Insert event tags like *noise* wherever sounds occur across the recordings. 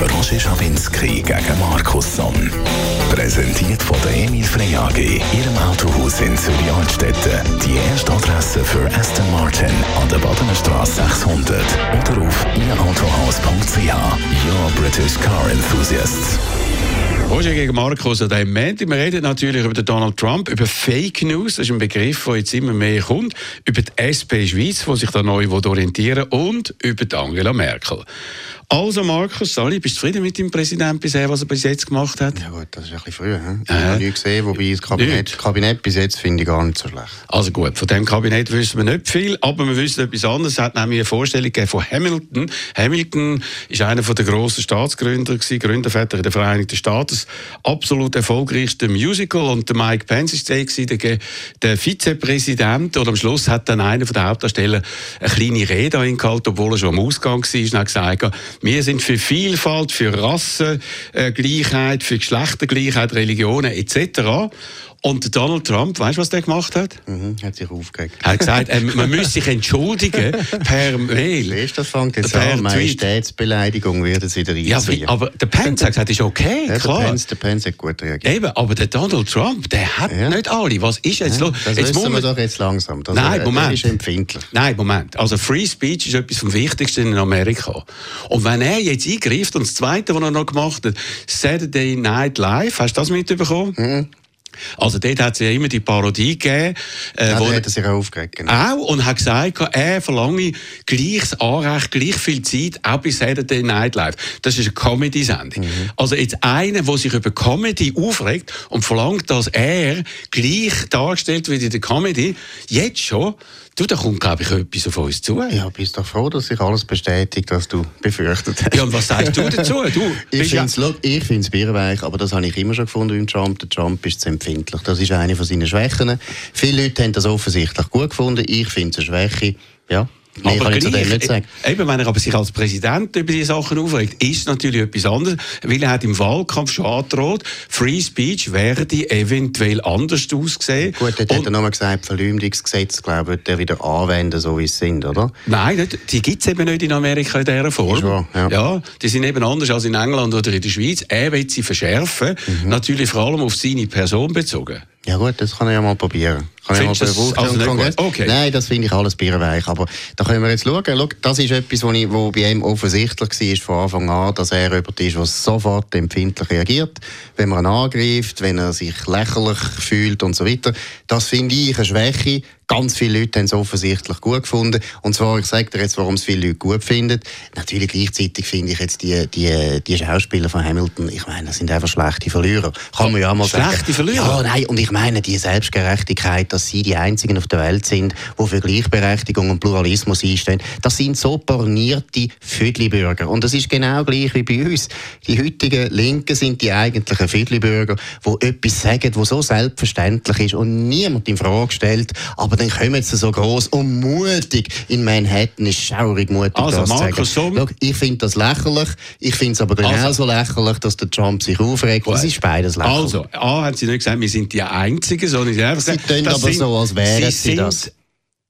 Roger Schawinski gegen Markus Somm. Präsentiert von der Emil Frey AG, Ihrem Autohaus in Zürich-Altstetten. Die erste Adresse für Aston Martin an der Badener Straße 600 oder auf ihrautohaus.ch. Your British Car Enthusiasts. Roger gegen Markus an diesem Montag. Wir reden natürlich über Donald Trump, über Fake News, das ist ein Begriff, der jetzt immer mehr kommt, über die SP Schweiz, die sich da neu orientieren will, und über Angela Merkel. Also Markus, Sali, bist du zufrieden mit dem Präsidenten bisher, was er bis jetzt gemacht hat? Ja gut, das ist ein bisschen früh. He? Ich habe nie gesehen, wobei das Kabinett, Kabinett bis jetzt finde ich gar nicht so schlecht. Also gut, von dem Kabinett wissen wir nicht viel, aber wir wissen etwas anderes. Es hat nämlich eine Vorstellung von Hamilton. Hamilton ist einer der grossen Staatsgründer, gewesen, Gründerväter der Vereinigten Staaten. Absolut erfolgreichste Musical. Und der Mike Pence war der, der Vizepräsident. Und am Schluss hat dann einer der Hauptdarsteller eine kleine Rede eingehalten, obwohl er schon am Ausgang war. Und hat gesagt, wir sind für Vielfalt, für Rassengleichheit, für Geschlechtergleichheit, Religionen etc. Und Donald Trump, weißt du, was der gemacht hat? Mhm, hat sich aufgeregt. Er hat gesagt, äh, man müsse sich entschuldigen per *laughs* Mail. Weißt das fängt jetzt per an, Majestätsbeleidigung es wieder einziehen. Ja, aber der Pence hat gesagt, ist okay, ja, klar. Der Pence, der Pence hat gut reagiert. Eben, aber der Donald Trump, der hat ja. nicht alle. Was ist jetzt ja, los? Das jetzt wissen wir doch jetzt langsam. Das Nein, er, Moment. ist empfindlich. Nein, Moment. Also Free Speech ist etwas vom Wichtigsten in Amerika. Und wenn er jetzt eingreift, und das Zweite, was er noch gemacht hat, Saturday Night Live, hast du das mitbekommen? Mhm. Also dort hat es ja immer die Parodie gegeben. Äh, ja, wo hat er sich auch aufgeregt. Genau. Auch, und hat gesagt, er verlange gleiches Anrecht, gleich viel Zeit, auch bei Saturday Night Live. Das ist eine Comedy-Sendung. Mhm. Also jetzt einer, der sich über Comedy aufregt und verlangt, dass er gleich dargestellt wird in der Comedy, jetzt schon, Du, da kommt, glaube ich, etwas auf uns zu. Ja, bist doch froh, dass sich alles bestätigt, was du befürchtet hast. Ja, und was sagst du dazu? Du, *laughs* ich finde es ja... bierweich, aber das habe ich immer schon gefunden beim Trump. Der Trump ist zu empfindlich. Das ist eine von seinen Schwächen. Viele Leute haben das offensichtlich gut gefunden. Ich finde es eine Schwäche. Ja, Nee, aber kann gleich, nicht sagen. Eben, wenn er aber sich als Präsident über diese Sachen aufregt, ist natürlich etwas anderes, weil er hat im Wahlkampf schon angedroht, Free Speech werde eventuell anders aussehen. Gut, dort hat er nochmal gesagt, Verleumdungsgesetz, glaube ich, er wieder anwenden, so wie es sind, oder? Nein, die gibt es eben nicht in Amerika in dieser Form. Wahr, ja. ja. die sind eben anders als in England oder in der Schweiz. Er will sie verschärfen, mhm. natürlich vor allem auf seine Person bezogen. Ja gut, das kann er ja mal probieren. Kann ich mal bewusst also Kongress. Okay. Nein, das finde ich alles bierweich. Aber da können wir jetzt schauen. Schau, das ist etwas, wo, ich, wo bei ihm offensichtlich war von Anfang an, dass er jemand ist, der sofort empfindlich reagiert, wenn man ihn angreift, wenn er sich lächerlich fühlt und so weiter. Das finde ich eine Schwäche. Ganz viele Leute haben es offensichtlich gut gefunden. Und zwar, ich sage dir jetzt, warum es viele Leute gut finden. Natürlich gleichzeitig finde ich jetzt die, die, die Schauspieler von Hamilton, ich meine, das sind einfach schlechte Verlierer. Kann man ja mal schlechte sagen. Schlechte Verlierer? Ja, nein, und ich meine, die Selbstgerechtigkeit, dass sie die Einzigen auf der Welt sind, die für Gleichberechtigung und Pluralismus einstehen, das sind so bornierte Viertelbürger. Und das ist genau gleich wie bei uns. Die heutigen Linken sind die eigentlichen Viertelbürger, die etwas sagen, was so selbstverständlich ist und niemand in Frage stellt, aber dann kommen sie so groß und mutig in Manhattan, ist schaurig mutig, also, das Markus zu sagen. ich finde das lächerlich, ich finde es aber genauso also, lächerlich, dass der Trump sich aufregt. Das ist beides lächerlich. Also, A, hat sie nicht gesagt, wir sind die Einzigen, sondern sie haben gesagt, tun aber sind, so, als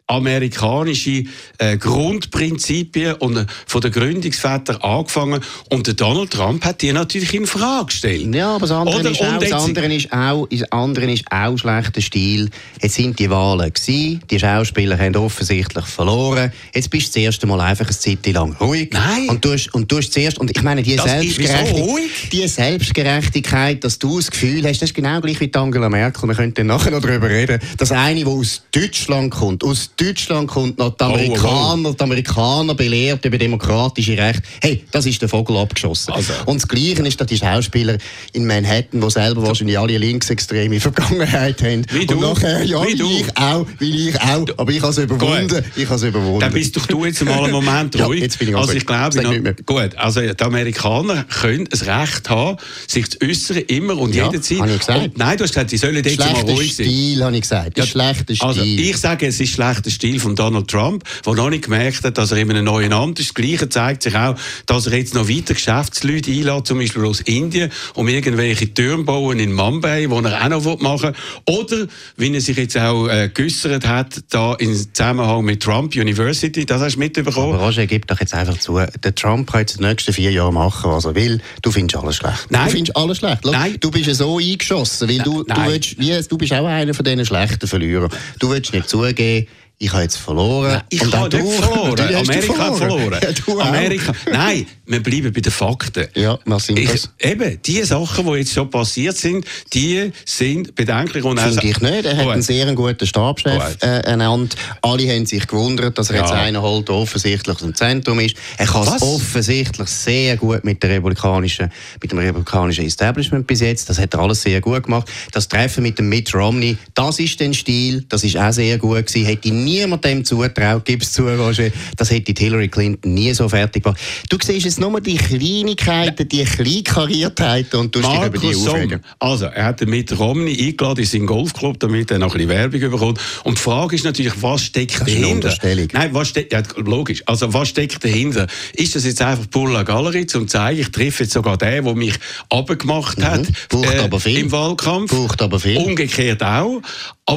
amerikanische äh, Grundprinzipien und äh, von den Gründungsvätern angefangen und der Donald Trump hat die natürlich in Frage gestellt. Ja, aber das andere, Oder, ist, auch, das andere ist auch, das andere ist auch schlechter Stil. Jetzt sind die Wahlen gewesen, die Schauspieler haben offensichtlich verloren. Jetzt bist du das erste Mal einfach eine Zeit lang ruhig. Nein. Und du und du hast zuerst, und ich meine, die, Selbstgerechtigkeit, die Selbstgerechtigkeit, dass du das Gefühl hast, das ist genau gleich wie Angela Merkel, wir könnten nachher noch darüber reden, dass eine, die aus Deutschland kommt, aus Deutschland kommt noch die Amerikaner, oh, oh. die Amerikaner belehrt über demokratische Rechte. Hey, das ist der Vogel abgeschossen. Also. Und das Gleiche ist, dass die Schauspieler in Manhattan, die selber wahrscheinlich alle linksextreme *laughs* Vergangenheit haben. Wie du. Und nachher, ja, wie du. ich auch, wie ich auch. Aber ich habe es überwunden. Ich habe überwunden. Dann bist doch du jetzt mal einen Moment *laughs* ruhig. ja, jetzt bin ich also ich glaube, noch, gut, also die Amerikaner können ein Recht haben, sich zu äußern, immer und ja, jederzeit. Habe ich gesagt. Und, nein, du hast gesagt, sie sollen jetzt mal ruhig sein. Stil, habe ich gesagt. Ja, schlechter also, Stil. ich sage, es ist schlechter schlechten Stil von Donald Trump, der noch nicht gemerkt hat, dass er in einem neuen Amt ist. Das Gleiche zeigt sich auch, dass er jetzt noch weiter Geschäftsleute einlädt, zum Beispiel aus Indien, um irgendwelche Türme bauen in Mumbai, wo er auch noch machen will. Oder, wie er sich jetzt auch äh, geäussert hat, da in Zusammenhang mit Trump University, das hast du mitbekommen. Aber Roger, gib doch jetzt einfach zu, der Trump kann jetzt die nächsten vier Jahre machen, was er will. Du findest alles schlecht. Nein. Du findest alles schlecht. Schau, Nein. Du bist ja so eingeschossen, weil du, du, willst, wie, du bist auch einer von diesen schlechten Verlierern. Du willst nicht zugeben, ich habe jetzt verloren. Nein, ich habe nicht verloren. Amerika hat verloren. Ja, du auch. Amerika. Nein, wir bleiben bei den Fakten. Ja, was sind Ich, das? eben, die Sachen, die jetzt schon passiert sind, die sind bedenklich. Und Finde ich nicht. Er hat Gut. einen sehr guten Stabschef Gut. äh, ernannt. Alle haben sich gewundert, dass er jetzt Ja. einen holt, der offensichtlich im Zentrum ist. Er kann es offensichtlich sehr gut mit, der republikanischen, mit dem republikanischen Establishment bis jetzt. Das hat er alles sehr gut gemacht. Das Treffen mit dem Mitt Romney, das ist den Stil. Das ist auch sehr gut gewesen. Hätte niemand dem zutraut, es zu, Roger. Das hätte die Hillary Clinton nie so fertig gemacht. Du siehst jetzt nur die Kleinigkeiten, die Kleinkariertheiten und du dich über die aufregen. Also, er hat mit Romney eingeladen in seinen Golfclub, damit er noch ein bisschen Werbung bekommt. Und die Frage ist natürlich, was steckt Das dahinter? Nein, was steckt, ja, logisch. Also, was steckt dahinter? Ist das jetzt einfach Pulla Gallery, um zu zeigen, ich treffe jetzt sogar den, der mich abgemacht hat, Mhm. Braucht aber viel. im Wahlkampf? Braucht aber viel. Umgekehrt auch.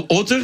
Oder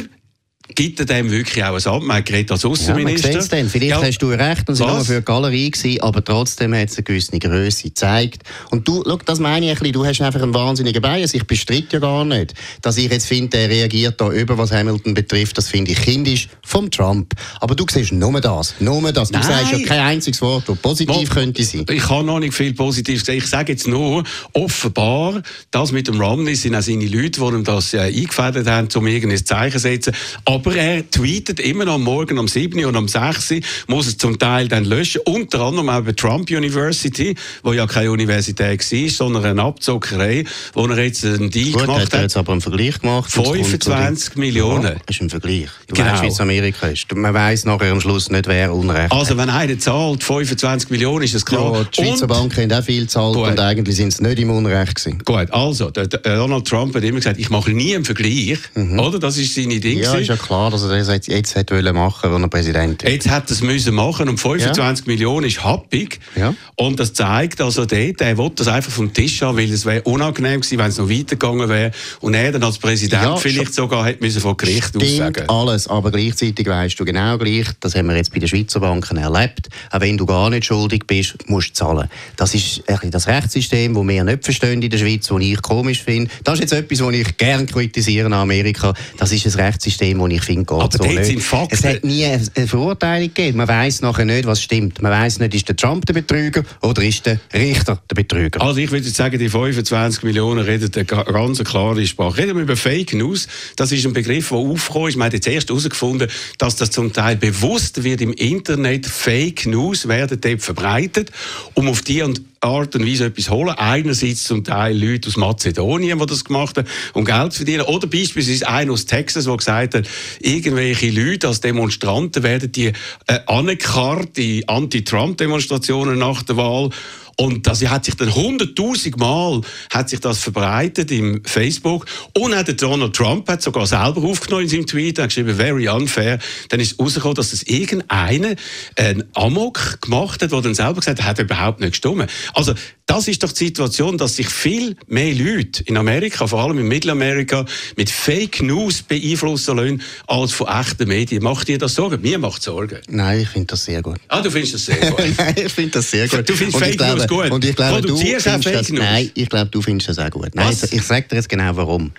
gibt er dem wirklich auch ein Amt? Man hat geredet als Ja, Außenminister. es dann. Vielleicht Ja. hast du recht und sie Was? waren für die Galerie, gewesen, aber trotzdem hat es eine gewisse Größe gezeigt. Und du, schau, das meine ich ein bisschen, du hast einfach einen wahnsinnigen Bias. Ich bestreite ja gar nicht, dass ich jetzt finde, er reagiert da über, was Hamilton betrifft. Das finde ich kindisch vom Trump. Aber du siehst nur das, nur das. Du Nein. sagst ja kein einziges Wort, das positiv Mo- könnte sein. Ich habe noch nicht viel Positives gesagt. Ich sage jetzt nur, offenbar, das mit dem Romney sind auch seine Leute, die ihm das äh, eingefädelt haben, um irgendein Zeichen zu setzen. Aber er tweetet immer noch am Morgen um 7 Uhr und um 6 Uhr, muss es zum Teil dann löschen. Unter anderem auch bei Trump University, wo ja keine Universität war, sondern eine Abzockerei, wo er jetzt einen Deal Gut, gemacht hat er hat. jetzt aber einen Vergleich gemacht. und es kommt zu 25 dem- Millionen. Ja, ist ein Vergleich. Du Genau. weißt, wie es Amerika ist. Man weiß nachher am Schluss nicht, wer Unrecht hat. Also wenn einer zahlt 25 Millionen, ist das klar. Ja, die Schweizer Und- Banken haben auch viel gezahlt Gut. und eigentlich sind sie nicht im Unrecht gewesen. Gut, also, der, der Donald Trump hat immer gesagt, ich mache nie einen Vergleich, oder? Das ist seine. Mhm. Ja, ist ja klar, dass er das jetzt, jetzt wollen machen, wenn er Präsident ist. Jetzt hat er es müssen machen und 25 Millionen ist happig. Ja. Und das zeigt also dort, er will das einfach vom Tisch haben, weil es wäre unangenehm gewesen, wenn es noch weitergegangen wäre. Und er dann als Präsident Ja, vielleicht sogar hätte müssen vor Gericht Stimmt aussagen. alles, aber gleichzeitig weißt du genau gleich, das haben wir jetzt bei den Schweizer Banken erlebt, auch wenn du gar nicht schuldig bist, musst du zahlen. Das ist das Rechtssystem, das wir nicht verstehen in der Schweiz, das ich komisch finde. Das ist jetzt etwas, was ich gerne kritisiere an Amerika. Das ist ein Rechtssystem, das ich finde, geht Aber so nicht. Fakten- Es hat nie eine Verurteilung gegeben. Man weiß nachher nicht, was stimmt. Man weiß nicht, ist der Trump der Betrüger oder ist der Richter der Betrüger. Also ich würde sagen, die 25 Millionen reden eine ga- ganz klare Sprache. Reden wir über Fake News. Das ist ein Begriff, der aufgekommen ist. Man hat jetzt erst herausgefunden, dass das zum Teil bewusst wird im Internet. Fake News werden dort verbreitet, um auf die und Art und Weise etwas holen. Einerseits zum Teil Leute aus Mazedonien, die das gemacht haben, um Geld zu verdienen. Oder beispielsweise einer aus Texas, der gesagt hat, irgendwelche Leute als Demonstranten werden die äh, anerkannt, die Anti-Trump-Demonstrationen nach der Wahl. Und das hat sich dann hunderttausend Mal hat sich das verbreitet im Facebook. Und auch der Donald Trump hat sogar selber aufgenommen in seinem Tweet, hat geschrieben, very unfair. Dann ist rausgekommen, dass das irgendeiner ein Amok gemacht hat, der dann selber gesagt hat, hat überhaupt nicht gestimmt. Also, das ist doch die Situation, dass sich viel mehr Leute in Amerika, vor allem in Mittelamerika, mit Fake News beeinflussen lassen, als von echten Medien. Macht dir das Sorgen? Mir macht Sorgen. Nein, ich finde das sehr gut. Ah, du findest das sehr gut. *laughs* Nein, ich finde das sehr gut. Du findest Fake glaube, News gut? Und ich glaube, du Produzierst auch findest Fake das, News? Nein, ich glaube, du findest das auch gut. Nein, Was? ich, ich sage dir jetzt genau warum.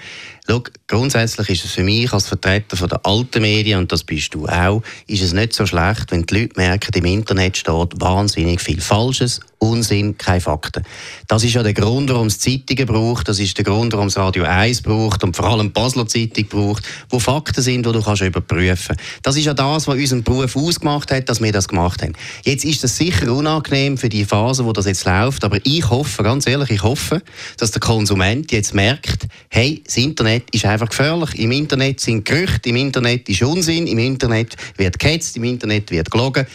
Schau, grundsätzlich ist es für mich als Vertreter von der alten Medien, und das bist du auch, ist es nicht so schlecht, wenn die Leute merken, im Internet steht wahnsinnig viel Falsches, Unsinn, keine Fakten. Das ist ja der Grund, warum es Zeitungen braucht, das ist der Grund, warum es Radio 1 braucht und vor allem die Basler Zeitung braucht, wo Fakten sind, die du kannst überprüfen Das ist ja das, was unseren Beruf ausgemacht hat, dass wir das gemacht haben. Jetzt ist das sicher unangenehm für die Phase, wo das jetzt läuft, aber ich hoffe, ganz ehrlich, ich hoffe, dass der Konsument jetzt merkt, hey, das Internet ist einfach gefährlich. Im Internet sind Gerüchte, im Internet ist Unsinn, im Internet wird gehetzt, im Internet wird gelogen.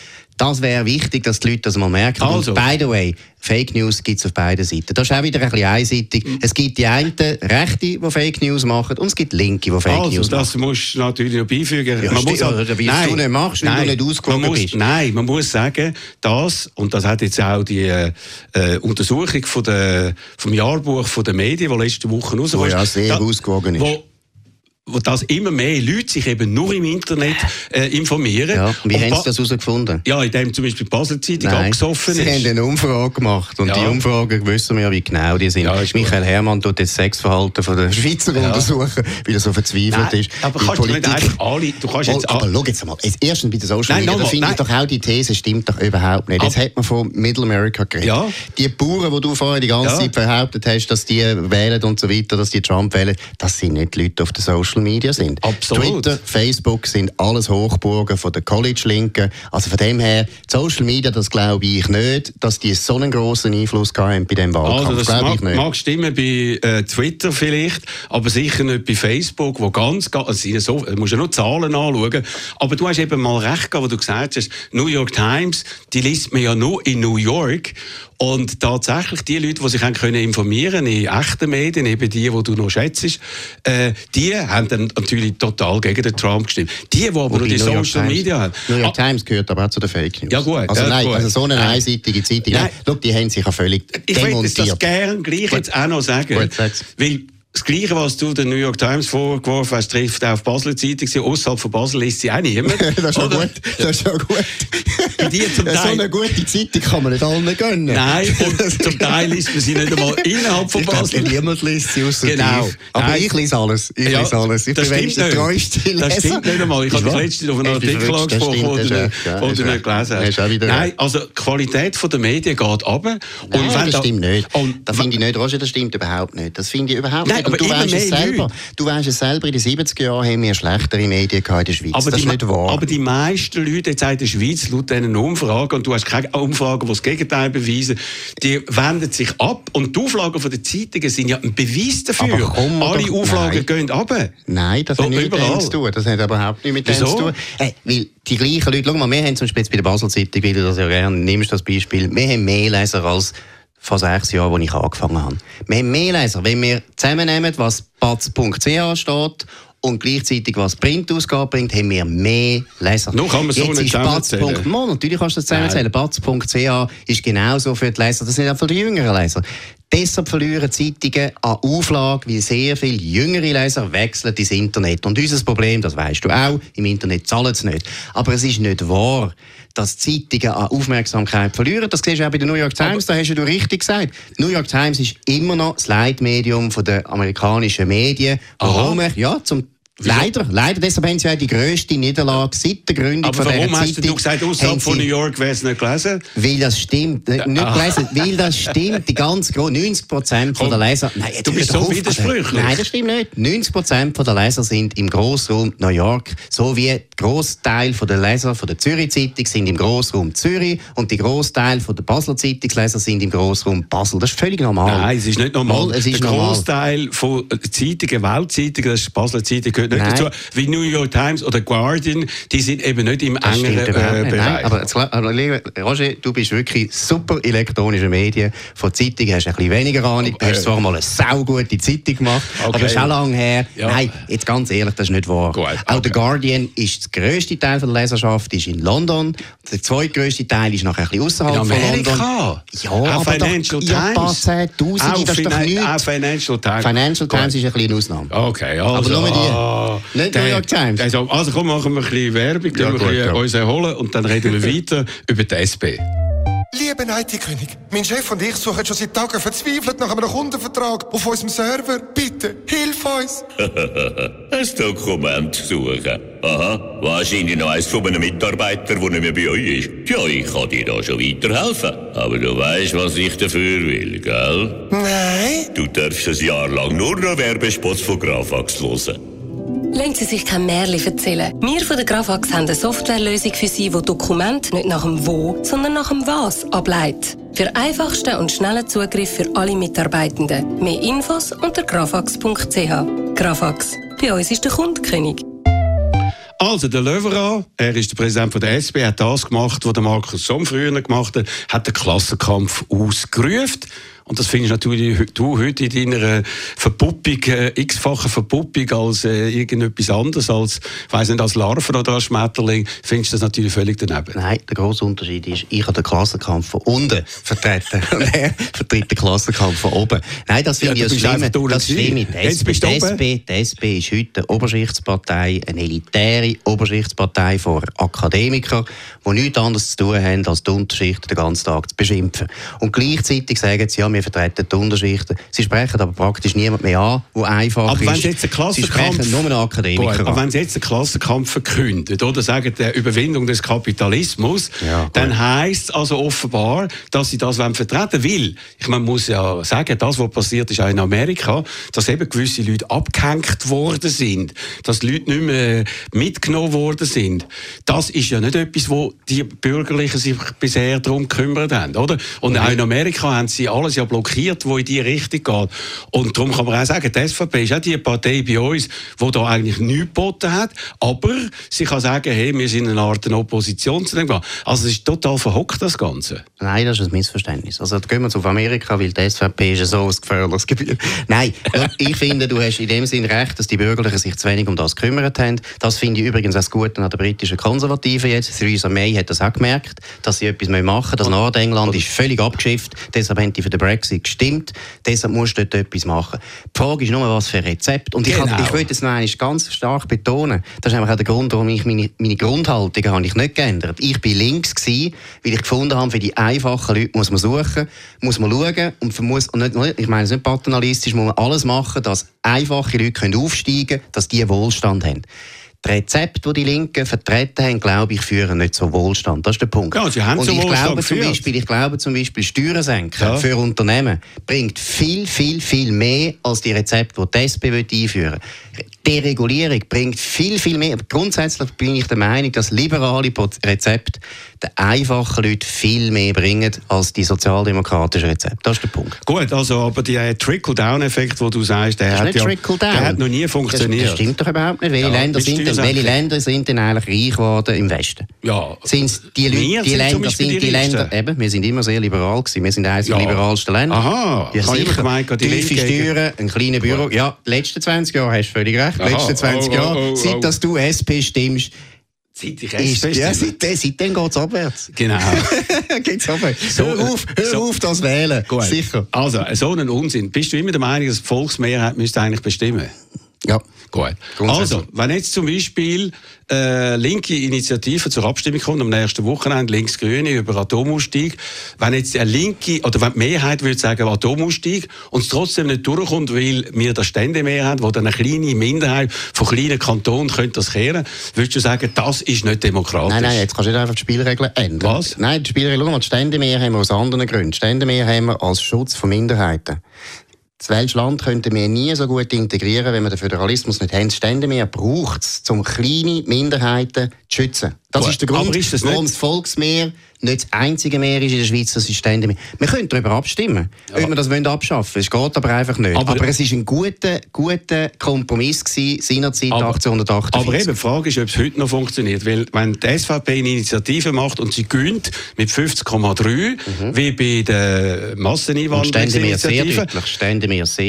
Das wäre wichtig, dass die Leute das mal merken. Also. Und by the way, Fake News gibt es auf beiden Seiten. Das ist auch wieder ein bisschen einseitig. Mhm. Es gibt die einen Rechte, die Fake News machen, und es gibt Linke, die Fake also, News machen. das musst du natürlich noch beifügen. Ja, man muss auch, wie nein, du nicht machst, wenn nein, du nicht ausgewogen muss, bist. Nein, man muss sagen, das, und das hat jetzt auch die äh, Untersuchung von der, vom Jahrbuch von der Medien, die letzte Woche raus war. ja sehr da, ausgewogen ist. Wo dass immer mehr Leute sich eben nur im Internet äh, informieren. Ja, wie haben Sie das herausgefunden? Ja, indem zum Beispiel die Basel-Zeitung abgesoffen Sie ist. Sie haben eine Umfrage gemacht und ja. die Umfrage wissen wir ja, wie genau die sind. Ja, Michael Herrmann tut das Sexverhalten von der Schweizer untersuchen, weil er so verzweifelt nein, ist. Aber kannst Politik... du nicht einfach alle... Du kannst jetzt aber schau jetzt mal, erstens bei den Social Media, da finde ich doch auch die These stimmt doch überhaupt nicht. Jetzt hat man von Middle America geredet. Ja. Die Bauern, die du vorher die ganze Zeit behauptet hast, dass die wählen und so weiter, dass die Trump wählen, das sind nicht Leute auf den Social Social Media sind. Absolut. Twitter, Facebook sind alles Hochburgen von der College-Linken. Also von dem her, Social Media, das glaube ich nicht, dass die so einen grossen Einfluss haben bei dem Wahlkampf. Also das mag, ich nicht. mag stimmen bei äh, Twitter vielleicht, aber sicher nicht bei Facebook, wo ganz, ganz also so, du musst ja nur Zahlen anschauen. Aber du hast eben mal recht gehabt, wo du gesagt hast, New York Times, die liest man ja nur in New York. Und tatsächlich die Leute, die sich haben können informieren in echten Medien, eben die, die du noch schätzt, äh, die haben dann natürlich total gegen den Trump gestimmt. Die, die aber nur die Social Times, Media haben. New York ah, Times gehört aber auch zu den Fake News. Ja gut. Also, nein, gut. also so eine einseitige Zeitung, nein. Schau, die haben sich ja völlig ich demontiert. Ich würde das gerne gleich jetzt auch noch sagen. Gut, weil das Gleiche, was du der New York Times vorgeworfen hast, trifft auch auf Basel Zeitung. Außerhalb von Basel liest sie auch niemand. *laughs* das ist ja gut. Das ist ja gut. Dir zum Teil. So eine gute Zeitung kann man nicht allen gönnen. Nein, *laughs* und zum Teil liest man sie nicht einmal innerhalb von Basel. Glaub, niemand liest sie außer Genau. Tief. Aber Nein. ich lese alles. Ich ja, lese alles. Ich das bin stimmt der treueste Das stimmt nicht einmal. Ich habe das letzte auf einen Artikel angesprochen, den du nicht gelesen hast. Nein, also die Qualität der Medien geht ab. Nein, das stimmt nicht. Das finde ich nicht, Roger, das stimmt überhaupt nicht. Das finde ich überhaupt nicht. Du weißt selber, du weißt es selber, in den 70er Jahren haben wir schlechtere Medien in der Schweiz. Aber das die, ist nicht wahr. Aber die meisten Leute jetzt in der Schweiz, laut diesen Umfragen, und du hast keine Umfragen, die das Gegenteil beweisen, die wenden sich ab. Und die Auflagen der Zeitungen sind ja ein Beweis dafür. Alle doch, Auflagen nein. gehen ab. Nein, das hat nichts mit dem zu tun. Das hat überhaupt nichts mit dem zu tun. Hey, weil die gleichen Leute, schau mal, wir haben zum Beispiel bei der Basel-Zeitung, weil du das ja gerne nimmst, das Beispiel, wir haben mehr Leser als vor sechs Jahren, als ich angefangen habe. Wir haben mehr Leser, wenn wir zusammennehmen, was batz.ch steht und gleichzeitig was Printausgabe bringt, haben wir mehr Leser. Nun kann man so Jetzt nicht zusammenzählen. Mal, natürlich kannst du das zusammenzählen. Batz.ch ist genauso für die Leser, das sind auch für die jüngeren Leser. Deshalb verlieren Zeitungen an Auflage, weil sehr viele jüngere Leser wechseln ins Internet. Und unser Problem, das weißt du auch, im Internet zahlen sie nicht. Aber es ist nicht wahr, dass Zeitungen an Aufmerksamkeit verlieren. Das siehst du auch bei der New York Times, da hast du richtig gesagt. Die New York Times ist immer noch das Leitmedium der amerikanischen Medien. Warum? Ja, zum Leider, leider. Deshalb haben sie ja die grösste Niederlage seit der Gründung Aber von dieser Zeitung. warum hast du gesagt, außerhalb von New York wäre es nicht gelesen? Weil das stimmt. Nicht ah. gelesen, weil das stimmt. Die ganz 90 Prozent der Leser... Nein, du bist so widersprüchlich. Nein, das stimmt nicht. 90 Prozent der Leser sind im Grossraum New York, so wie der Großteil der Leser von der Zürich Zeitung sind im Grossraum Zürich und die Großteil der Basler Zeitungsleser sind im Grossraum Basel. Das ist völlig normal. Nein, es ist nicht normal. es ist der Großteil von Zeitungen, Weltzeitungen, das ist die Basler Zeitung, nicht Nein. dazu. Wie New York Times oder Guardian, die sind eben nicht im das engeren äh, Bereich. Nein, aber Roger, du bist wirklich super elektronische Medien. Von Zeitungen hast du ein bisschen weniger Ahnung. Du hast zwar mal eine saugute Zeitung gemacht, okay. aber das ist auch lange her. Ja. Nein, jetzt ganz ehrlich, das ist nicht wahr. Gut, okay. Auch der Guardian ist der grösste Teil der Leserschaft ist in London. Der zweitgrößte Teil ist noch ein bisschen außerhalb von London. Ja, auch aber Financial doch, Times. Ja, Tausende, das ist doch nichts. Auch Financial Times. Financial Times ist ein bisschen eine Ausnahme. Okay, also, aber nur die. Nicht New York Times. Also, also komm, machen wir ein bisschen Werbung, ja, gut, wir uns erholen und dann reden wir *laughs* weiter über die SP. Lieber IT-König, mein Chef und ich suchen schon seit Tagen verzweifelt nach einem Kundenvertrag auf unserem Server. Bitte, hilf uns! *laughs* ein Dokument suchen. Aha, wahrscheinlich noch eins von einem Mitarbeiter, der nicht mehr bei euch ist. Ja, ich kann dir da schon weiterhelfen. Aber du weißt, was ich dafür will, gell? Nein. Du darfst ein Jahr lang nur noch Werbespots von Grafax hören. Lassen Sie sich kein Märchen erzählen. Wir von der Graphax haben eine Softwarelösung für Sie, die Dokumente nicht nach dem Wo, sondern nach dem Was ableitet. Für einfachsten und schnellen Zugriff für alle Mitarbeitenden. Mehr Infos unter grafax.ch. Grafax. Bei uns ist der Kunde König. Also, der Löweran, er ist der Präsident von der SP, hat das gemacht, was der Markus Somm früher gemacht hat, hat den Klassenkampf ausgerufen. Und das findest natürlich du heute in deiner Verpuppung, äh, x-fachen Verpuppung als äh, irgendetwas anderes, als, ich weiss nicht, als Larve oder als Schmetterling, findest du das natürlich völlig daneben. Nein, der grosse Unterschied ist, ich habe den Klassenkampf von unten vertreten *laughs* und er vertritt den Klassenkampf von oben. Nein, das finde ja, ich Schlimme. Das Schlimme. Die SP, die, SP, die SP ist heute eine Oberschichtspartei, eine elitäre Oberschichtspartei vor Akademikern, die nichts anderes zu tun haben, als die Unterschicht den ganzen Tag zu beschimpfen. Und gleichzeitig sagen sie, ja, wir vertreten die Unterschichten. Sie sprechen aber praktisch niemand mehr an, der einfach aber ist. Wenn Sie jetzt einen Klassenkampf, Sie nur einen Akademiker gut, Aber wenn Sie jetzt einen Klassenkampf verkündet oder sagen, der Überwindung des Kapitalismus, ja, dann heisst es also offenbar, dass Sie das vertreten will. Ich meine, muss ja sagen, das, was passiert ist auch in Amerika, dass eben gewisse Leute abgehängt worden sind, dass Leute nicht mehr mitgenommen worden sind. Das ist ja nicht etwas, wo die Bürgerlichen sich bisher darum gekümmert haben, oder? Und mhm. auch in Amerika haben sie alles ja blockiert, wo in die Richtung geht. Und darum kann man auch sagen, die SVP ist auch die Partei bei uns, die da eigentlich nichts geboten hat, aber sie kann sagen, hey, wir sind eine Art Opposition zu dem. Also es ist total verhockt, das Ganze. Nein, das ist ein Missverständnis. Also gehen wir auf Amerika, weil die SVP ist so ein gefährliches Gebiet. Nein, *laughs* ich finde, du hast in dem Sinn recht, dass die Bürgerlichen sich zu wenig um das gekümmert haben. Das finde ich übrigens auch Gute an der britischen Konservativen jetzt. Theresa May hat das auch gemerkt, dass sie etwas machen müssen. Das Nordengland ist völlig abgeschifft, deshalb haben die für den Brexit gestimmt, deshalb musst du dort etwas machen. Die Frage ist nur, was für ein Rezept. Und genau. ich, ich will das noch ganz stark betonen, das ist einfach auch der Grund, warum ich meine, meine Grundhaltung habe ich nicht geändert. Ich bin links gewesen, weil ich gefunden habe, für die einfachen Leute muss man suchen, muss man schauen und, muss, und nicht, ich meine es nicht paternalistisch, muss man alles machen, dass einfache Leute können aufsteigen können, dass die Wohlstand haben. Die Rezepte, die die Linken vertreten haben, glaube ich, führen nicht zu Wohlstand. Das ist der Punkt. Ja, sie haben Und ich glaube, zum Beispiel, ich glaube zum Beispiel, Steuern senken ja. für Unternehmen bringt viel, viel, viel mehr als die Rezepte, die die SP einführen will. Deregulierung bringt viel, viel mehr. Grundsätzlich bin ich der Meinung, dass liberale Rezepte den einfachen Leuten viel mehr bringen als die sozialdemokratischen Rezepte. Das ist der Punkt. Gut, also aber der Trickle-Down-Effekt, den du sagst, der, hat, ja, der hat noch nie funktioniert. Das, das stimmt doch überhaupt nicht. Welche, ja, Länder, sind denn, welche Länder sind denn eigentlich reich geworden im Westen? Ja, Sind's die, Leute, die Länder sind die, die Länder, eben, wir sind immer sehr liberal gewesen. Wir sind eines ja. der liberalsten Länder. Aha, ja, sicher. Gemeint, die Tiefe Steuern, ein kleines Büro. Ja, die letzten 20 Jahre hast du völlig recht. Die letzten 20 oh, Jahre, oh, oh, seit dass du SP stimmst, Seit ich ist, ja, seitdem, seitdem geht es abwärts. Genau. *laughs* geht's abwärts. So, hör auf, hör so, auf das Wählen. Gut. Sicher. Also, so ein Unsinn. Bist du immer der Meinung, dass die Volksmehrheit müsste eigentlich bestimmen? Ja. Gut. Also, wenn jetzt zum Beispiel äh, linke Initiative zur Abstimmung kommt am nächsten Wochenende, links-grüne über Atomausstieg, wenn jetzt eine linke, oder wenn die Mehrheit würde sagen Atomausstieg und es trotzdem nicht durchkommt, weil wir das Ständemehr haben, wo dann eine kleine Minderheit von kleinen Kantonen könnte das kehren, würdest du sagen, das ist nicht demokratisch? Nein, nein, jetzt kannst du nicht einfach die Spielregeln ändern. Was? Nein, die Spielregeln, die Ständemehr haben wir aus anderen Gründen. Ständemehr haben wir als Schutz von Minderheiten. Das Welschland könnten wir nie so gut integrieren, wenn wir den Föderalismus nicht haben. Das Ständemeer braucht es, um kleine Minderheiten zu schützen. Das Gut, ist der Grund, ist warum das Volksmeer nicht das einzige Meer ist in der Schweiz, das ist Ständemeer. Wir können darüber abstimmen, ja. ob wir das abschaffen wollen. Es geht aber einfach nicht. Aber, aber es war ein guter, guter Kompromiss gewesen, seinerzeit aber, 1848. Aber eben, die Frage ist, ob es heute noch funktioniert. Weil, wenn die SVP eine Initiative macht und sie gönnt mit 50,3, mhm. wie bei der Masseneinwanderungsinitiative,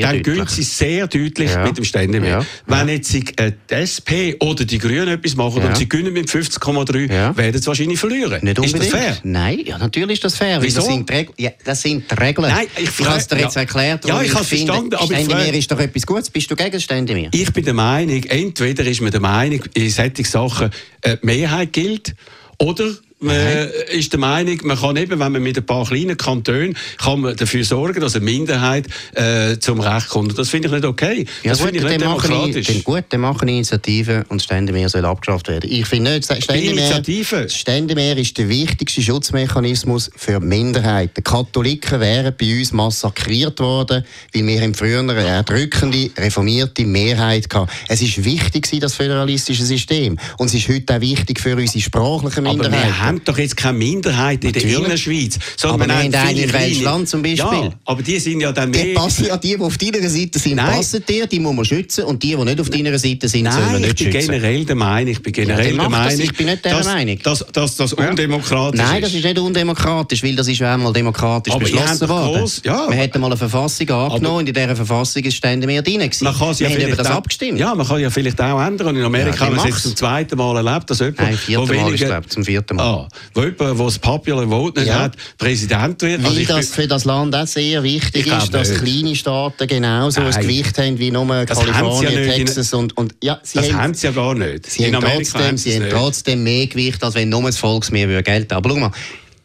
dann gönnt sie sehr deutlich ja. mit dem Ständemeer. Ja. Wenn jetzt die SP oder die Grünen etwas machen und sie gönnen mit 50,3, 3 ja. werden es wahrscheinlich verlieren. Nicht unbedingt. Ist das fair? Nein, ja, natürlich ist das fair. Wieso? Das sind. Ja, das sind die Regeln. Nein, ich, ich habe es dir jetzt erklärt. Ja, ich habe es verstanden. Aber Ständemeer ist doch etwas Gutes. Bist du gegen Ständemeer? Ich bin der Meinung, entweder ist man der Meinung, in solchen Sachen äh, die Mehrheit gilt, oder man ist der Meinung, man kann eben, wenn man mit ein paar kleinen Kantonen kann man dafür sorgen, dass eine Minderheit äh, zum Recht kommt. Und das finde ich nicht okay. Ja, das finde ich nicht demokratisch. Ich, gut, dann machen Initiativen und Ständemeer soll abgeschafft werden. Ich finde nicht, Ständemeer, Ständemeer ist der wichtigste Schutzmechanismus für Minderheiten. Katholiken wären bei uns massakriert worden, weil wir im früher eine erdrückende, reformierte Mehrheit hatten. Es ist wichtig, das föderalistische System. Und es ist heute auch wichtig für unsere sprachlichen Minderheiten haben doch jetzt keine Minderheit in der Innerschweiz. Aber wir haben einen in Welschland zum Beispiel. Ja, aber die sind ja dann mehr... Die passen ja, die, die auf deiner Seite sind, Nein. passen dir, die muss man schützen und die, die nicht auf deiner Seite sind, Nein, sollen wir nicht schützen. ich bin generell der Meinung, ich bin generell ja, der Meinung... Das, ich bin nicht der dass, Meinung. Dass, das undemokratisch ist. Nein, das ist nicht undemokratisch, weil das ist ja einmal demokratisch aber beschlossen worden. Gross, ja. Wir hätten mal eine Verfassung angenommen und in dieser Verfassung stände mehr drin gewesen. Man kann wir ja haben über das auch, abgestimmt. Ja, man kann ja vielleicht auch ändern. in Amerika ja, haben wir es jetzt zum zweiten Mal erlebt, dass jemand... Nein, vierten Mal ist, glaube zum vierten Mal. Ah, wo jemand, der das Popular Vote nicht ja. hat, Präsident wird. Weil also das für das Land auch sehr wichtig ist, dass nicht. kleine Staaten genauso Nein. ein Gewicht haben wie nur das Kalifornien, ja Texas und, und... Ja, sie das haben sie ja gar nicht. Sie in haben trotzdem, sie haben trotzdem mehr Gewicht, als wenn nur das Volksmeer gelten Aber schau mal,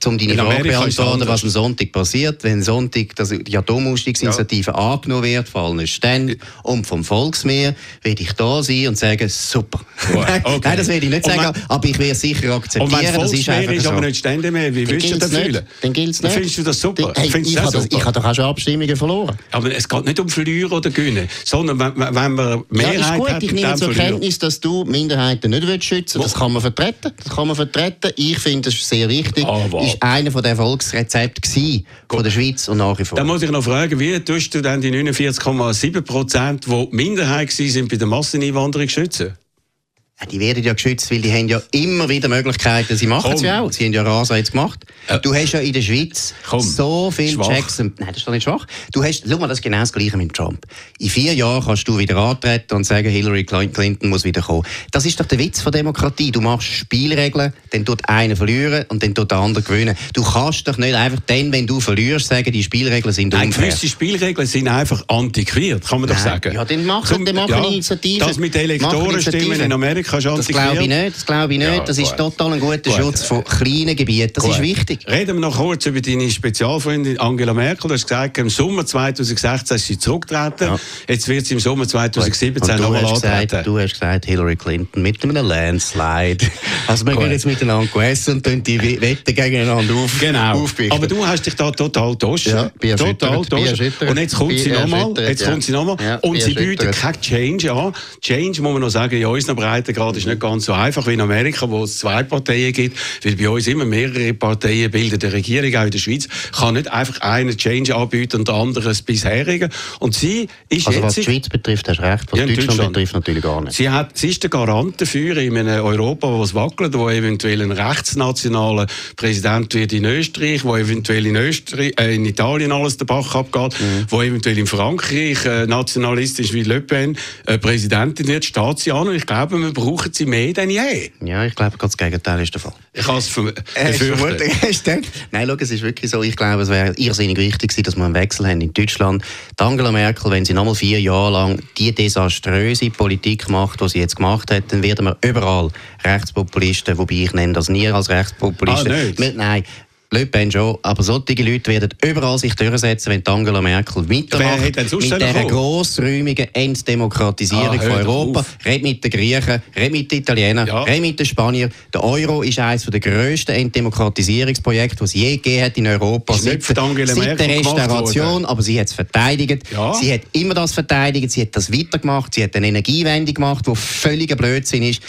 um deine Frage beantworten, was am Sonntag passiert, wenn Sonntag die Atomausstiegsinitiative ja. angenommen wird, vor allen Ständen und vom Volksmeer, werde ich da sein und sagen, super. *laughs* Okay. Nein, das werde ich nicht sagen, man, aber ich werde es sicher akzeptieren. Und wenn das ist, einfach ist so. aber nicht Stände mehr, wie willst du das fühlen? Dann gilt es nicht. Findest du das super? Hey, ich, habe das, ich habe doch auch schon Abstimmungen verloren. Aber es geht nicht um Verlieren oder Gewinnen, sondern wenn, wenn man Mehrheit ja, ist gut, hat, ich nehme zur Kenntnis, dass du Minderheiten nicht schützen willst. Das kann man vertreten. Das kann man vertreten. Ich finde, das ist sehr wichtig. Ah, ist einer der Erfolgsrezepte von der Schweiz und nach wie vor. Dann muss ich noch fragen, wie tust du denn die 49,7 Prozent, die Minderheit waren bei der Masseneinwanderung schützen? Die werden ja geschützt, weil die haben ja immer wieder Möglichkeiten. Sie machen es ja auch. Sie haben ja Rasa jetzt gemacht. Äh, du hast ja in der Schweiz komm, so viele Checks. Und, nein, das ist doch nicht schwach. Du hast, schau mal, das ist genau das Gleiche mit Trump. In vier Jahren kannst du wieder antreten und sagen, Hillary Clinton muss wieder kommen. Das ist doch der Witz von Demokratie. Du machst Spielregeln, dann tut einer verlieren und dann tut der andere gewinnen. Du kannst doch nicht einfach dann, wenn du verlierst, sagen, die Spielregeln sind unfair. Nein, gewisse Spielregeln sind einfach antiquiert, kann man nein. doch sagen. Ja, dann mach, Zum, dann mach ja, eine Initiative. Das mit Elektorenstimmen in Amerika kannst Das glaube ich nicht. Das, glaube ich nicht. Ja, das ist total ein guter gut. Schutz von kleinen Gebieten. Das gut. ist wichtig. Reden wir noch kurz über deine Spezialfreundin Angela Merkel. Du hast gesagt, im Sommer 2016 ist sie zurückgetreten. Ja. Jetzt wird sie im Sommer 2017 nochmal antreten. Du hast gesagt, Hillary Clinton mit einem Landslide. *laughs* Also wir gehen jetzt miteinander essen und die Wetten gegeneinander auf, genau. aufbichten. Aber du hast dich da total getauscht. Ja, total getauscht. Und jetzt kommt sie nochmal. Jetzt kommt sie nochmal. Und sie bietet kein Change an. Change, muss man noch sagen, in unseren Breitengrad ist nicht ganz so einfach wie in Amerika, wo es zwei Parteien gibt, weil bei uns immer mehrere Parteien bilden die Regierung, auch in der Schweiz, kann nicht einfach einen Change anbieten und der andere das bisherige. Und sie ist also was die Schweiz betrifft, hast du recht, was ja, Deutschland, Deutschland, betrifft natürlich gar nicht. Sie, hat, sie ist der Garant dafür in einem Europa, wo es wackelt, wo eventuell ein rechtsnationaler Präsident wird in Österreich, wo eventuell in, Österreich, äh, in Italien alles den Bach abgeht, mhm. wo eventuell in Frankreich äh, nationalistisch wie Le Pen äh, Präsidentin wird, und ich glaube, wir brauchen sie mehr denn je. Ja, ich glaube, das Gegenteil ist der Fall. Ich habe es befürchtet. *laughs* Nein, schau, es ist wirklich so, ich glaube, es wäre irrsinnig wichtig gewesen, dass wir einen Wechsel haben in Deutschland. Die Angela Merkel, wenn sie nochmal vier Jahre lang die desaströse Politik macht, die sie jetzt gemacht hat, dann werden wir überall Rechtspopulisten, wobei ich nenne das nie als Rechtspopulisten. Ah, nicht? Nein, Le Pen schon, aber solche Leute werden überall sich durchsetzen, wenn Angela Merkel mitmacht. Mit dieser grossräumigen Entdemokratisierung ah, von Europa. Red mit den Griechen, red mit den Italienern, ja. red mit den Spaniern. Der Euro ist eines der grössten Entdemokratisierungsprojekte, die es je gegeben hat in Europa. Seit, seit der Restauration, aber sie hat es verteidigt. Ja. Sie hat immer das verteidigt, sie hat das weitergemacht, sie hat eine Energiewende gemacht, die völliger Blödsinn ist.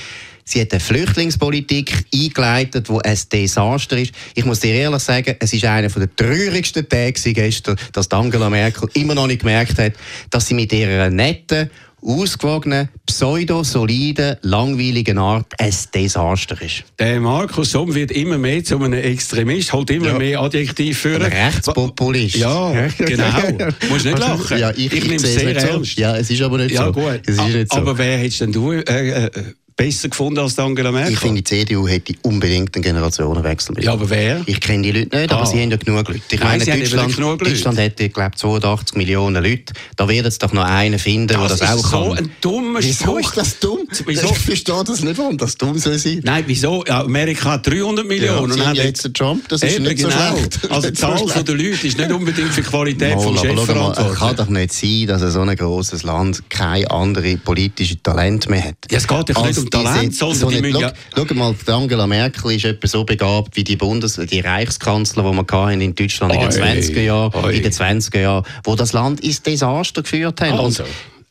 Sie hat eine Flüchtlingspolitik eingeleitet, die ein Desaster ist. Ich muss dir ehrlich sagen, es ist einer der traurigsten Tage gestern, dass Angela Merkel immer noch nicht gemerkt hat, dass sie mit ihrer netten, ausgewogenen, pseudo-soliden, langweiligen Art ein Desaster ist. Der Markus Somm wird immer mehr zu einem Extremist, holt immer ja. mehr Adjektive für. Ein Rechtspopulist. Ja, genau. *laughs* Musst nicht lachen. Ja, ich, ich, ich nehme es sehr ernst. So. Ja, es ist aber nicht ja, so. Gut. Es ist nicht so. Aber wer hättest denn du... Äh, äh, besser gefunden als Angela Merkel? Ich finde, die CDU hätte unbedingt einen Generationenwechsel. Ja, aber wer? Ich kenne die Leute nicht, ah. aber sie haben ja genug Leute. Ich Nein, meine, Deutschland, genug Leute. Deutschland hat, ich glaube, 82 Millionen Leute. Da wird es doch noch einen finden, der das, das auch kann. Das ist so ein dummer Wieso ist das dumm? *laughs* Wieso? Ich verstehe das nicht, warum das dumm soll sein. Nein, wieso? Ja, Amerika hat 300 Millionen. Ja, und jetzt der Trump, das ist nicht so genau. schlecht. Also die Zahl so der Leute ist nicht unbedingt für die Qualität Mal, vom Chef verantwortlich. Es kann doch nicht sein, dass so ein grosses Land kein anderes politisches Talent mehr hat. Ja, es geht doch nicht um Talent, sondern so nicht, ja. schau, mal, Angela Merkel ist etwa so begabt wie die Bundes die Reichskanzler, die wir in Deutschland in den 20er Jahren, in den 20er Jahren, wo das Land ins Desaster geführt haben. Also.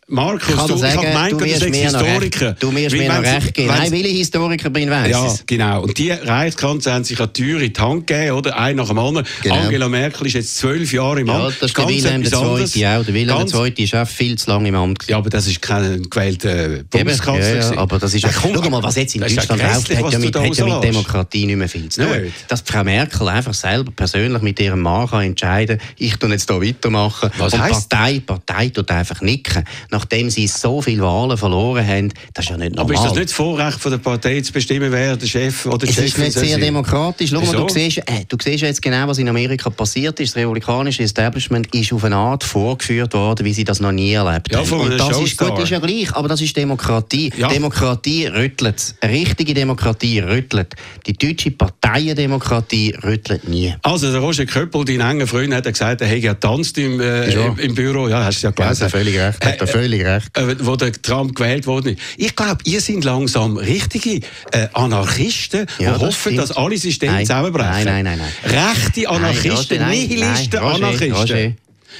Markus, kann du, sagen, ich gemeint, du wirst mir Historiker. recht, du wirst Weil mir noch recht geben. Nein, weil ich Historiker bin, weiss Ja, es. genau. Und die Reichskanzler haben sich die Tür in die Hand gegeben, oder? Ein nach dem anderen. Genau. Angela Merkel ist jetzt zwölf Jahre im Ja, Amt. das ist der Ganz Wilhelm etwas II. auch. Der Wilhelm Ganz- II. ist auch viel zu lange im Amt. Ja, aber das ist kein gewählter Bundeskanzler. ja, ja, aber das ist ja, komm, schau mal, was jetzt in Deutschland ja läuft, hat ja mit, hat ja mit. Demokratie nicht mehr viel zu tun. Dass Frau Merkel einfach selber persönlich mit ihrem Mann kann entscheiden ich tue jetzt hier weitermachen. Was Und heisst- Partei, die Partei tut einfach nicken. Nachdem sie so viele Wahlen verloren haben, das ist ja nicht normal. Aber ist das nicht das Vorrecht von der Partei zu bestimmen, wer der Chef oder die Es ist nicht sehr demokratisch. Schau mal, du siehst, äh, du siehst jetzt genau, was in Amerika passiert ist. Das republikanische Establishment ist auf eine Art vorgeführt worden, wie sie das noch nie erlebt Ja, haben. von Und das ist Showstar. gut, ist ja gleich, aber das ist Demokratie. Ja. Demokratie rüttelt. Eine richtige Demokratie rüttelt. Die deutsche Parteiendemokratie rüttelt nie. Also, der Roger Köppel, dein enger Freund, hat ja gesagt, er hätte ja getanzt im, äh, Ja. im, Büro. Ja, hast du ja Ja, gelesen. er völlig recht. Hat er völlig recht. äh, wo der Trump gewählt worden ist. Ich glaube, ihr sind langsam richtige äh, Anarchisten, Ja, die das hoffen, stimmt. dass alle Systeme Nein. zusammenbrechen. Nein, nein, nein, Rechte Anarchisten, Nein, Roger, Nihilisten, nein, Roger, Anarchisten. Roger.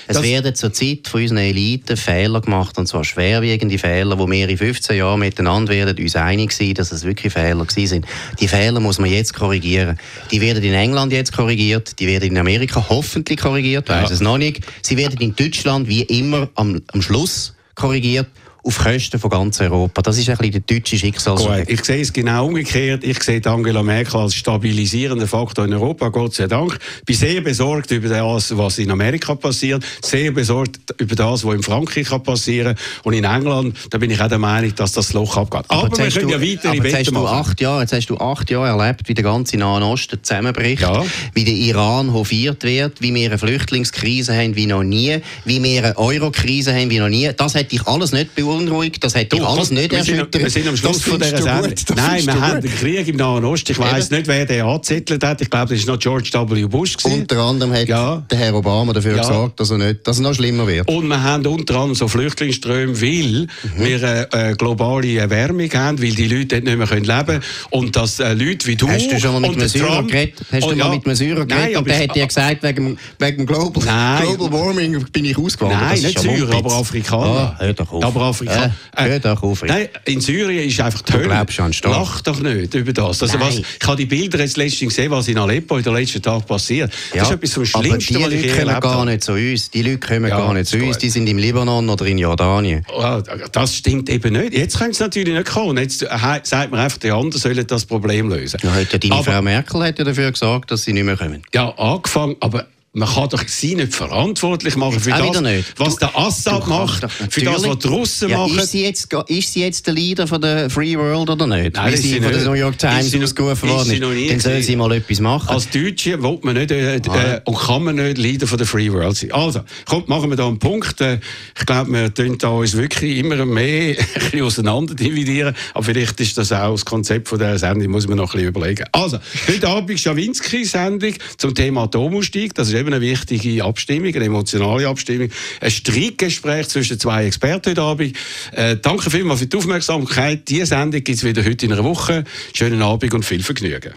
Es Das- werden zur Zeit von unseren Eliten Fehler gemacht, und zwar schwerwiegende Fehler, wo wir in 15 Jahren miteinander werden uns einig sein, dass es wirklich Fehler gewesen sind. Die Fehler muss man jetzt korrigieren. Die werden in England jetzt korrigiert, die werden in Amerika hoffentlich korrigiert, weiß Ja. es noch nicht. Sie werden in Deutschland wie immer am, am Schluss korrigiert, auf Kosten von ganz Europa. Das ist ein bisschen der deutsche Schicksalsschlag. Gut, ich sehe es genau umgekehrt. Ich sehe Angela Merkel als stabilisierender Faktor in Europa, Gott sei Dank. Bin sehr besorgt über das, was in Amerika passiert, sehr besorgt über das, was in Frankreich kann passieren Und in England, da bin ich auch der Meinung, dass das Loch abgeht. Aber, jetzt wir können du- ja weitere aber jetzt hast, du acht Jahre, jetzt hast du acht Jahre erlebt, wie der ganze Nahen Osten zusammenbricht, Ja. wie der Iran hofiert wird, wie wir eine Flüchtlingskrise haben wie noch nie, wie wir eine Eurokrise haben wie noch nie. Das hat dich alles nicht beunruhigt, das hat dich Du, alles nicht wir erschüttert. wir sind am Schluss von dieser du Sendung. Nein, wir haben den Krieg im Nahen Osten. Ich weiss nicht, wer den angezettelt hat. Ich glaube, das ist noch George W. Bush. Gewesen. Unter anderem hat Ja. der Herr Obama dafür Ja. gesorgt, dass, er nicht, dass es noch schlimmer wird. Und wir haben unter anderem so Flüchtlingsströme, weil Mhm. wir eine, eine globale Erwärmung haben, weil die Leute dort nicht mehr leben können. Und dass äh, Leute wie du Hast du schon mal mit und einem Syrer geredet? Hast Oh, du ja. mal mit einem Syrer Nein, geredet? Und aber der ich- hat dir gesagt, wegen, wegen dem Global, Nein. Global Warming bin ich ausgewandert. Nein, nicht Syrer, aber Afrikaner. Ah. Aber Afrikaner. Äh, hör doch auf. Nein, in Syrien ist einfach die Du Hölle. glaubst an Staat. Lach doch nicht über das. Also Nein. was, ich habe die Bilder jetzt letztens gesehen, was in Aleppo in den letzten Tagen passiert. das ist etwas vom Schlimmsten, aber was die ich je Leute kommen erlebt gar nicht zu uns. Die Leute kommen Ja, gar nicht zu ist uns. Die sind im Libanon oder in Jordanien. Ja, das stimmt eben nicht. Jetzt können sie natürlich nicht kommen. Jetzt äh, sagt man einfach, die anderen sollen das Problem lösen. Ja, hat ja deine Aber- Frau Merkel hat ja dafür gesorgt, dass sie nicht mehr kommen. Ja, angefangen, aber man kann doch sie nicht verantwortlich machen für das, was der Assad Du macht, für das, was die Russen ja, machen. Ist sie, jetzt, ist sie jetzt der Leader von der Free World oder nicht? Nein, Wie sie sie von der. New York Times ausgerufen worden ist. Dann soll sie mal etwas machen. Als Deutsche will man nicht äh, äh, und kann man nicht Leader von der Free World sein. Also, kommt, machen wir da einen Punkt. Äh, ich glaube, wir tun da uns wirklich immer mehr *laughs* ein bisschen auseinander dividieren. Aber vielleicht ist das auch das Konzept von dieser Sendung, muss man noch ein bisschen überlegen. Also, heute Abend Schawinski-Sendung zum Thema Atomausstieg. Das ist eben eine wichtige Abstimmung, eine emotionale Abstimmung. Ein Streitgespräch zwischen zwei Experten heute Abend. Äh, danke vielmals für die Aufmerksamkeit. Diese Sendung gibt es wieder heute in einer Woche. Schönen Abend und viel Vergnügen.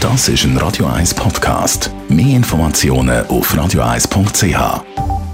Das ist ein Radio 1 Podcast. Mehr Informationen auf radio1.ch.